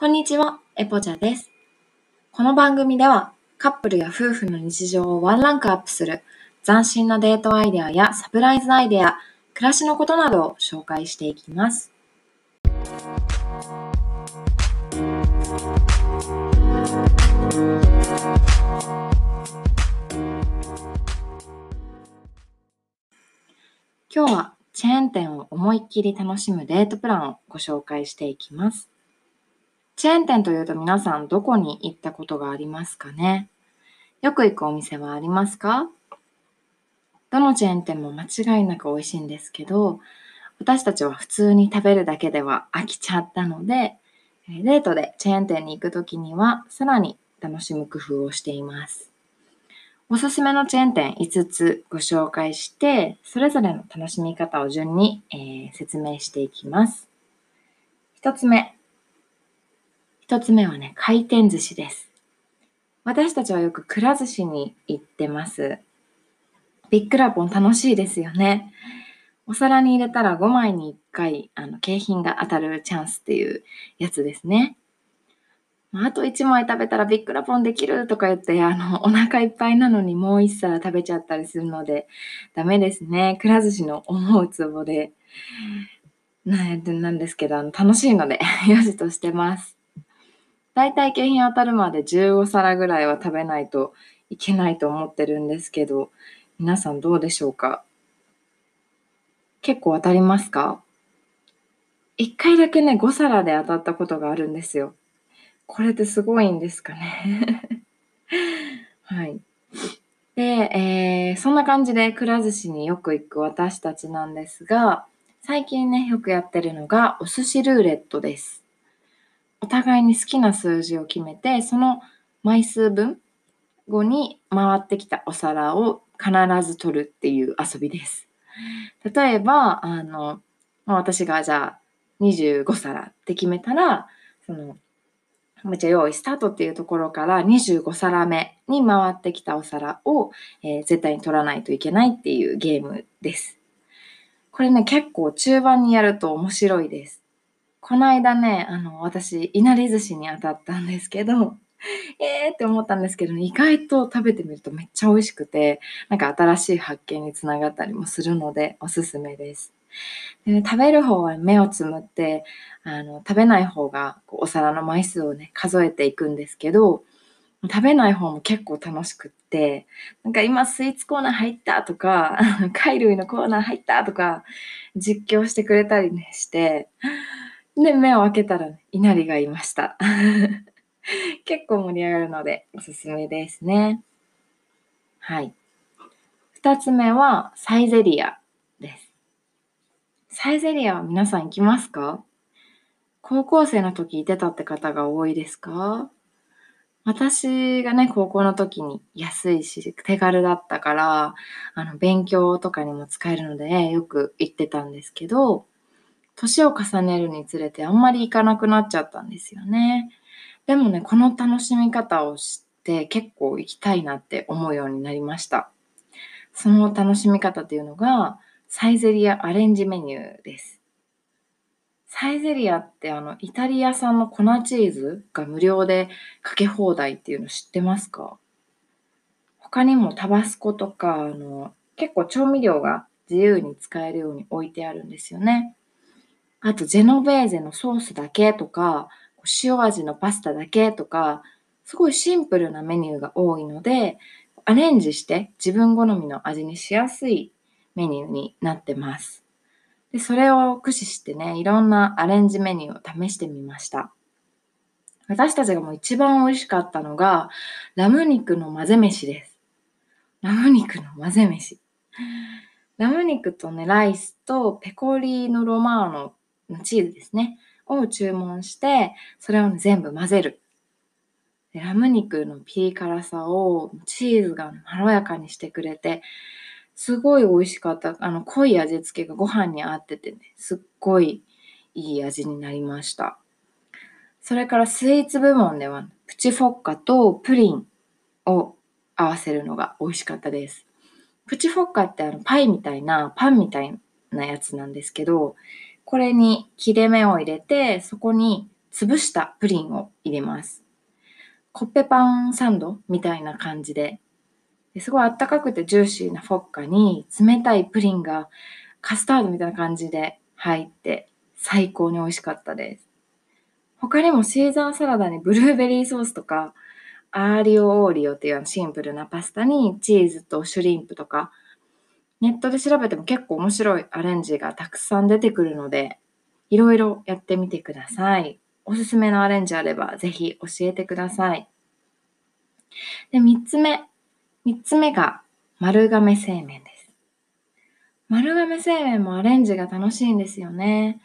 こんにちは、エポチャです。この番組ではカップルや夫婦の日常をワンランクアップする斬新なデートアイデアやサプライズアイデア、暮らしのことなどを紹介していきます。今日はチェーン店を思いっきり楽しむデートプランをご紹介していきます。チェーン店というと皆さんどこに行ったことがありますかね？よく行くお店はありますか？どのチェーン店も間違いなく美味しいんですけど、私たちは普通に食べるだけでは飽きちゃったので、デートでチェーン店に行くときにはさらに楽しむ工夫をしています。おすすめのチェーン店5つご紹介して、それぞれの楽しみ方を順に、えー、説明していきます。1つ目、一つ目はね、回転寿司です。私たちはよくくら寿司に行ってます。ビッグラポン楽しいですよね。お皿に入れたら5枚に1回、あの、景品が当たるチャンスっていうやつですね。あと1枚食べたらビッグラポンできるとか言って、あの、お腹いっぱいなのにもう1皿食べちゃったりするので、ダメですね。くら寿司の思うツボで、なんですけど、あの楽しいので、よしとしてます。大体景品当たるまで15皿ぐらいは食べないといけないと思ってるんですけど、皆さんどうでしょうか？結構当たりますか？一回だけね、5皿で当たったことがあるんですよ。これってすごいんですかね？はい。で、えー、そんな感じでくら寿司によく行く私たちなんですが、最近ね、よくやってるのがお寿司ルーレットです。お互いに好きな数字を決めて、その枚数分後に回ってきたお皿を必ず取るっていう遊びです。例えば、あの、私がじゃあ25皿って決めたら、その、めっちゃ用意スタートっていうところから25皿目に回ってきたお皿を、えー、絶対に取らないといけないっていうゲームです。これね、結構中盤にやると面白いです。この間ね、あの、私、いなり寿司に当たったんですけど、えーって思ったんですけど、意外と食べてみるとめっちゃ美味しくて、なんか新しい発見につながったりもするので、おすすめです。でね、食べる方は目をつむって、あの、食べない方がお皿の枚数をね、数えていくんですけど、食べない方も結構楽しくって、なんか今スイーツコーナー入ったとか、貝類のコーナー入ったとか、実況してくれたりねして、で、目を開けたら、稲荷がいました。結構盛り上がるので、おすすめですね。はい。二つ目は、サイゼリアです。サイゼリアは皆さん行きますか？高校生の時行ってたって方が多いですか？私がね、高校の時に安いし、手軽だったから、あの、勉強とかにも使えるので、よく行ってたんですけど、年を重ねるにつれてあんまり行かなくなっちゃったんですよね。でもね、この楽しみ方を知って結構行きたいなって思うようになりました。その楽しみ方っていうのが、サイゼリアアレンジメニューです。サイゼリアってあの、イタリア産の粉チーズが無料でかけ放題っていうの知ってますか？他にもタバスコとか、あの、結構調味料が自由に使えるように置いてあるんですよね。あと、ジェノベーゼのソースだけとか、塩味のパスタだけとか、すごいシンプルなメニューが多いので、アレンジして自分好みの味にしやすいメニューになってます。でそれを駆使してね、いろんなアレンジメニューを試してみました。私たちがもう一番美味しかったのが、ラム肉の混ぜ飯です。ラム肉の混ぜ飯。ラム肉とね、ライスとペコリーノロマーノチーズですね、を注文して、それを、全部混ぜる。ラム肉のピリ辛さをチーズがまろやかにしてくれて、すごい美味しかった。あの、濃い味付けがご飯に合っててね、すっごいいい味になりました。それからスイーツ部門では、プチフォッカとプリンを合わせるのが美味しかったです。プチフォッカってあのパイみたいな、パンみたいなやつなんですけど、これに切れ目を入れて、そこに潰したプリンを入れます。コッペパンサンドみたいな感じで。すごいあったかくてジューシーなフォッカに冷たいプリンがカスタードみたいな感じで入って最高に美味しかったです。他にもシーザーサラダにブルーベリーソースとかアーリオオーリオっていうシンプルなパスタにチーズとシュリンプとかネットで調べても結構面白いアレンジがたくさん出てくるのでいろいろやってみてください。おすすめのアレンジあればぜひ教えてください。で、三つ目。三つ目が丸亀製麺です。丸亀製麺もアレンジが楽しいんですよね。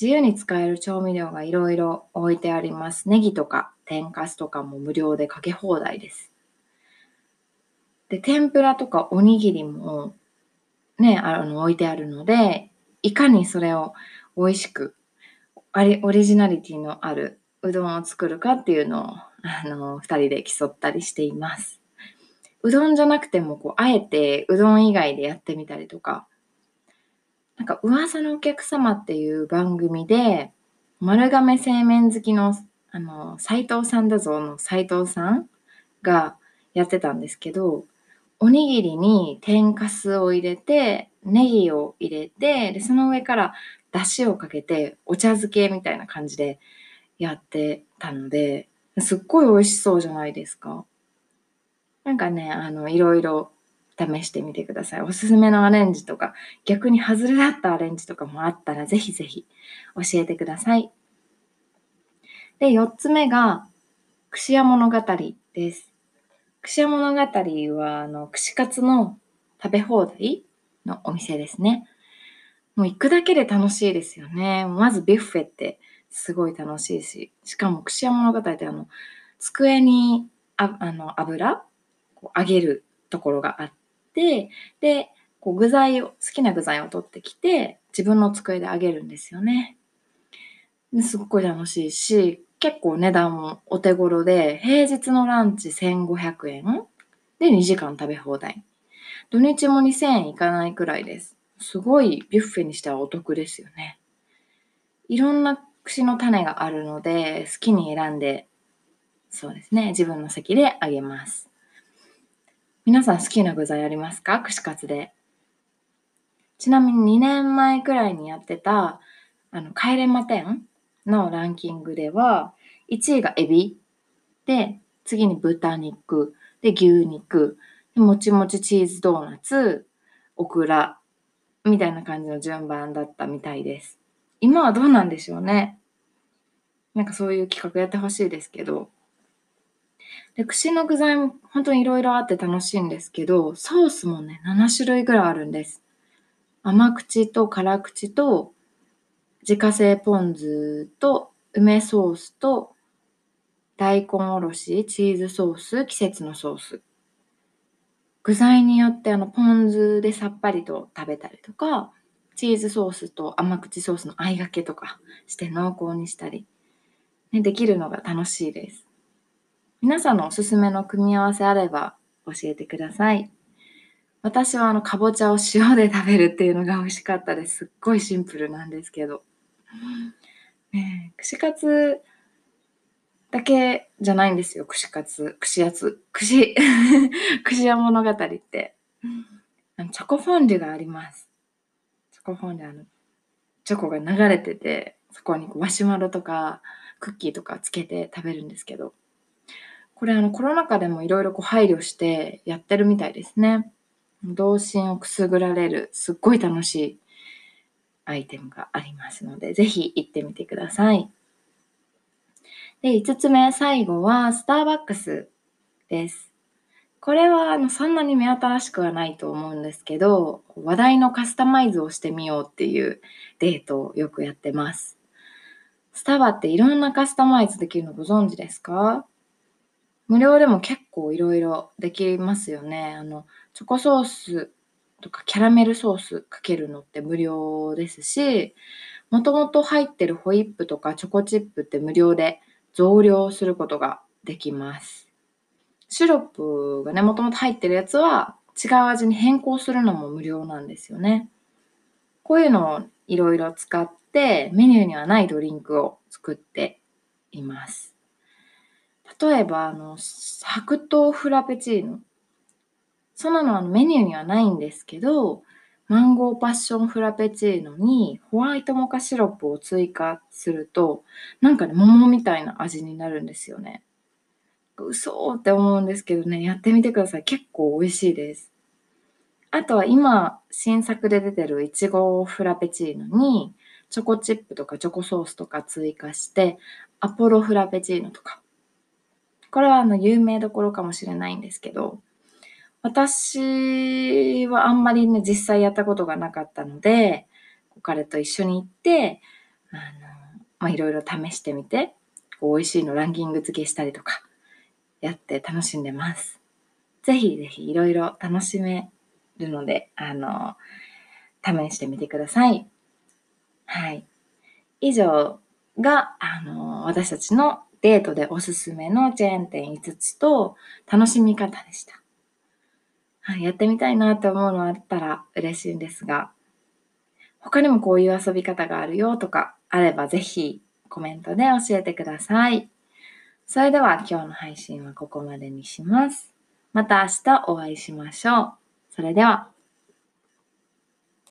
自由に使える調味料がいろいろ置いてあります。ネギとか天かすとかも無料でかけ放題です。で、天ぷらとかおにぎりもね、あの置いてあるので、いかにそれを美味しくあれオリジナリティのあるうどんを作るかっていうのを、あの、二人で競ったりしています。うどんじゃなくても、こう、あえてうどん以外でやってみたりとか、なんか、噂のお客様っていう番組で、丸亀製麺好きの、あの、斎藤さんだぞの斎藤さんがやってたんですけど、おにぎりに天かすを入れて、ネギを入れて、で、その上から出汁をかけてお茶漬けみたいな感じでやってたので、すっごい美味しそうじゃないですか。なんかね、あの、いろいろ試してみてください。おすすめのアレンジとか、逆に外れだったアレンジとかもあったら、ぜひぜひ教えてください。で、4つ目が、串屋物語です。串屋物語は、あの、串カツの食べ放題のお店ですね。もう行くだけで楽しいですよね。まずビュッフェってすごい楽しいし、しかも串屋物語ってあの、机にああの油こう揚げるところがあって、で、こう具材を、好きな具材を取ってきて、自分の机で揚げるんですよね。ですごく楽しいし、結構値段もお手頃で、平日のランチ1500円で2時間食べ放題。土日も2000円いかないくらいです。すごいビュッフェにしてはお得ですよね。いろんな串の種があるので、好きに選んで、そうですね、自分の席であげます。皆さん好きな具材ありますか？串カツで。ちなみに2年前くらいにやってた、あの、帰れま店のランキングでは、1位がエビ、で、次に豚肉、で、牛肉、でもちもちチーズドーナツ、オクラ、みたいな感じの順番だったみたいです。今はどうなんでしょうね。なんかそういう企画やってほしいですけど。で、串の具材も本当にいろいろあって楽しいんですけど、ソースもね、7種類ぐらいあるんです。甘口と辛口と、自家製ポン酢と、梅ソースと、大根おろし、チーズソース、季節のソース。具材によってあのポン酢でさっぱりと食べたりとか、チーズソースと甘口ソースの合いがけとかして濃厚にしたり、ね、できるのが楽しいです。皆さんのおすすめの組み合わせあれば教えてください。私はあの、かぼちゃを塩で食べるっていうのが美味しかったです。すっごいシンプルなんですけど。ね、串カツだけじゃないんですよ、串カツ、串やつ、串、串屋物語って。あのチョコフォンデュがあります。チョコフォンデュ、あの、チョコが流れてて、そこにマシュマロとかクッキーとかつけて食べるんですけど、これあのコロナ禍でもいろいろ配慮してやってるみたいですね。童心をくすぐられる、すっごい楽しいアイテムがありますので、ぜひ行ってみてください。で、5つ目、最後は、スターバックスです。これは、あの、そんなに目新しくはないと思うんですけど、話題のカスタマイズをしてみようっていうデートをよくやってます。スタバっていろんなカスタマイズできるのご存知ですか？無料でも結構いろいろできますよね。あの、チョコソースとかキャラメルソースかけるのって無料ですし、もともと入ってるホイップとかチョコチップって無料で増量することができます。シロップがね、もともと入ってるやつは違う味に変更するのも無料なんですよね。こういうのをいろいろ使ってメニューにはないドリンクを作っています。例えば、あの、白桃フラペチーノ。そんなのはメニューにはないんですけど、マンゴーパッションフラペチーノにホワイトモカシロップを追加すると、なんかね、桃みたいな味になるんですよね。嘘って思うんですけどね、やってみてください。結構美味しいです。あとは今、新作で出てるいちごフラペチーノに、チョコチップとかチョコソースとか追加して、アポロフラペチーノとか。これはあの有名どころかもしれないんですけど、私はあんまりね、実際やったことがなかったので、彼と一緒に行って、あの、まあ、いろいろ試してみて、こう美味しいのランキング付けしたりとか、やって楽しんでます。ぜひぜひいろいろ楽しめるので、あの、試してみてください。はい。以上が、あの、私たちのデートでおすすめのチェーン店5つと楽しみ方でした。はい、やってみたいなって思うのあったら嬉しいんですが、他にもこういう遊び方があるよとかあればぜひコメントで教えてください。それでは今日の配信はここまでにします。また明日お会いしましょう。それでは。